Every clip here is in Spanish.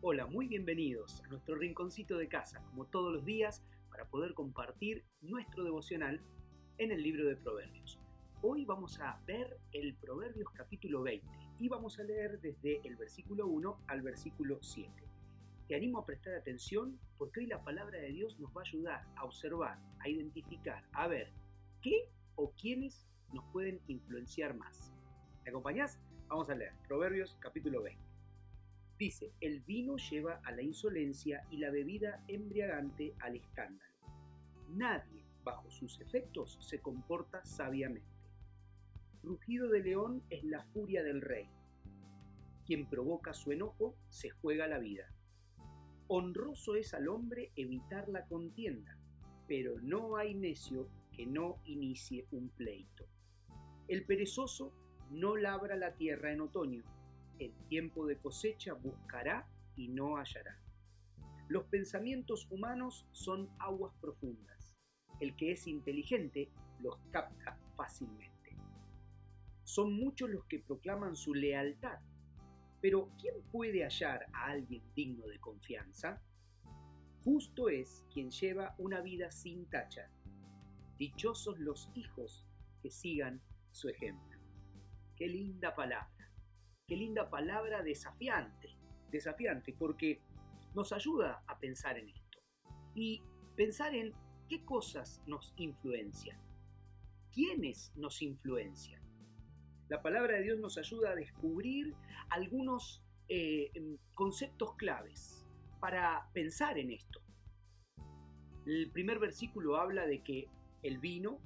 Hola, muy bienvenidos a nuestro rinconcito de casa, como todos los días, para poder compartir nuestro devocional en el libro de Proverbios. Hoy vamos a ver el Proverbios capítulo 20 y vamos a leer desde el versículo 1 al versículo 7. Te animo a prestar atención porque hoy la palabra de Dios nos va a ayudar a observar, a identificar, a ver qué o quiénes nos pueden influenciar más. ¿Me acompañás? Vamos a leer Proverbios capítulo 20. Dice, el vino lleva a la insolencia y la bebida embriagante al escándalo. Nadie bajo sus efectos se comporta sabiamente. Rugido de león es la furia del rey. Quien provoca su enojo se juega la vida. Honroso es al hombre evitar la contienda, pero no hay necio que no inicie un pleito. El perezoso no labra la tierra en otoño, en tiempo de cosecha buscará y no hallará. Los pensamientos humanos son aguas profundas. El que es inteligente los capta fácilmente. Son muchos los que proclaman su lealtad, pero ¿quién puede hallar a alguien digno de confianza? Justo es quien lleva una vida sin tacha. Dichosos los hijos que sigan su ejemplo. Qué linda palabra. Qué linda palabra desafiante, desafiante, porque nos ayuda a pensar en esto y pensar en qué cosas nos influencian, quiénes nos influencian. La palabra de Dios nos ayuda a descubrir algunos eh, conceptos claves para pensar en esto. El primer versículo habla de que el vino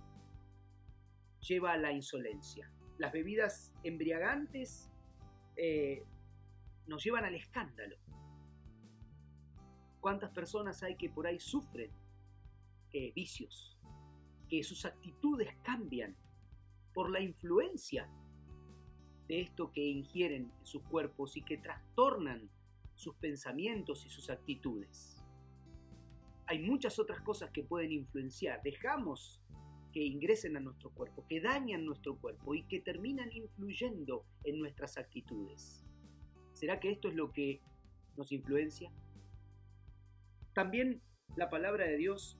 lleva a la insolencia. Las bebidas embriagantes eh, nos llevan al escándalo. ¿Cuántas personas hay que por ahí sufren vicios? Que sus actitudes cambian por la influencia de esto que ingieren en sus cuerpos y que trastornan sus pensamientos y sus actitudes. Hay muchas otras cosas que pueden influenciar. Dejamos que ingresen a nuestro cuerpo, que dañan nuestro cuerpo y que terminan influyendo en nuestras actitudes. ¿Será que esto es lo que nos influencia? También la palabra de Dios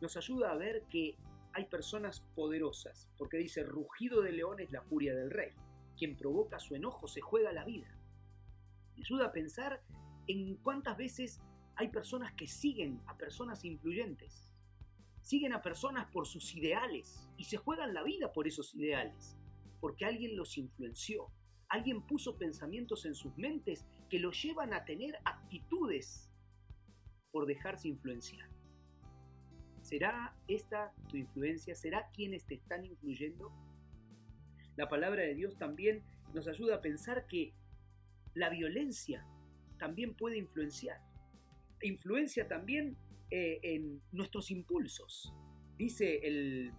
nos ayuda a ver que hay personas poderosas, porque dice, rugido de león es la furia del rey. Quien provoca su enojo se juega la vida. Me ayuda a pensar en cuántas veces hay personas que siguen a personas influyentes, siguen a personas por sus ideales y se juegan la vida por esos ideales, porque alguien los influenció, alguien puso pensamientos en sus mentes que los llevan a tener actitudes por dejarse influenciar. ¿Será esta tu influencia? ¿Será quienes te están influyendo? La palabra de Dios también nos ayuda a pensar que la violencia también puede influenciar. Influencia también eh, en nuestros impulsos. Dice el,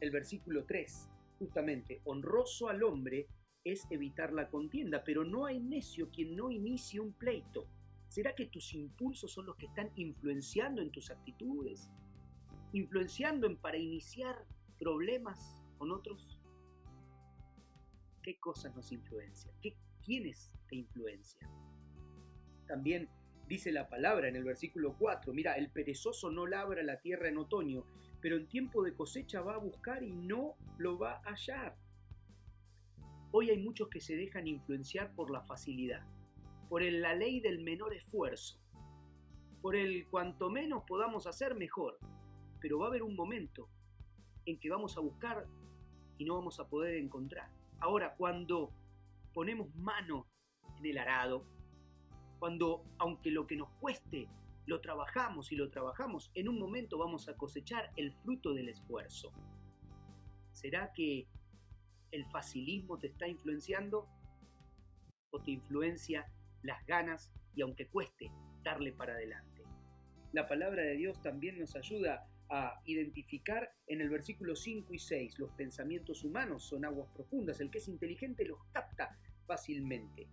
el versículo 3, justamente, honroso al hombre es evitar la contienda, pero no hay necio quien no inicie un pleito. ¿Será que tus impulsos son los que están influenciando en tus actitudes? ¿Influenciando en para iniciar problemas con otros? ¿Qué cosas nos influencian? ¿Qué, ¿Quiénes te influencian? También Dice la palabra en el versículo 4, mira, el perezoso no labra la tierra en otoño, pero en tiempo de cosecha va a buscar y no lo va a hallar. Hoy hay muchos que se dejan influenciar por la facilidad, por la ley del menor esfuerzo, por el cuanto menos podamos hacer mejor. Pero va a haber un momento en que vamos a buscar y no vamos a poder encontrar. Ahora, cuando ponemos mano en el arado, cuando, aunque lo que nos cueste, lo trabajamos y lo trabajamos, en un momento vamos a cosechar el fruto del esfuerzo. ¿Será que el facilismo te está influenciando? ¿O te influencia las ganas y aunque cueste, darle para adelante? La palabra de Dios también nos ayuda a identificar en el versículo 5 y 6 los pensamientos humanos son aguas profundas, el que es inteligente los capta fácilmente.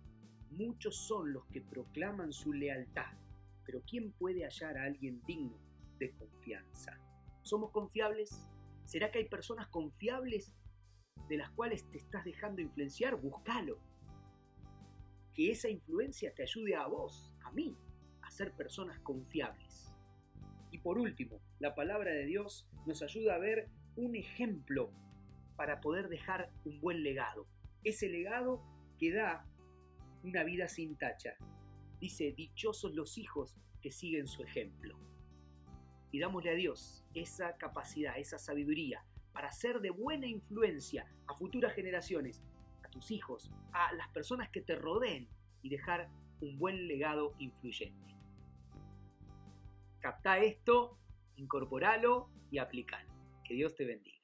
Muchos son los que proclaman su lealtad, pero ¿quién puede hallar a alguien digno de confianza? ¿Somos confiables? ¿Será que hay personas confiables de las cuales te estás dejando influenciar? Búscalo. Que esa influencia te ayude a vos, a mí, ser personas confiables. Y por último, la palabra de Dios nos ayuda a ver un ejemplo para poder dejar un buen legado. Ese legado que da una vida sin tacha. Dice, dichosos los hijos que siguen su ejemplo. Y dámosle a Dios esa capacidad, esa sabiduría para ser de buena influencia a futuras generaciones, a tus hijos, a las personas que te rodeen y dejar un buen legado influyente. Capta esto, incorporalo y aplicalo. Que Dios te bendiga.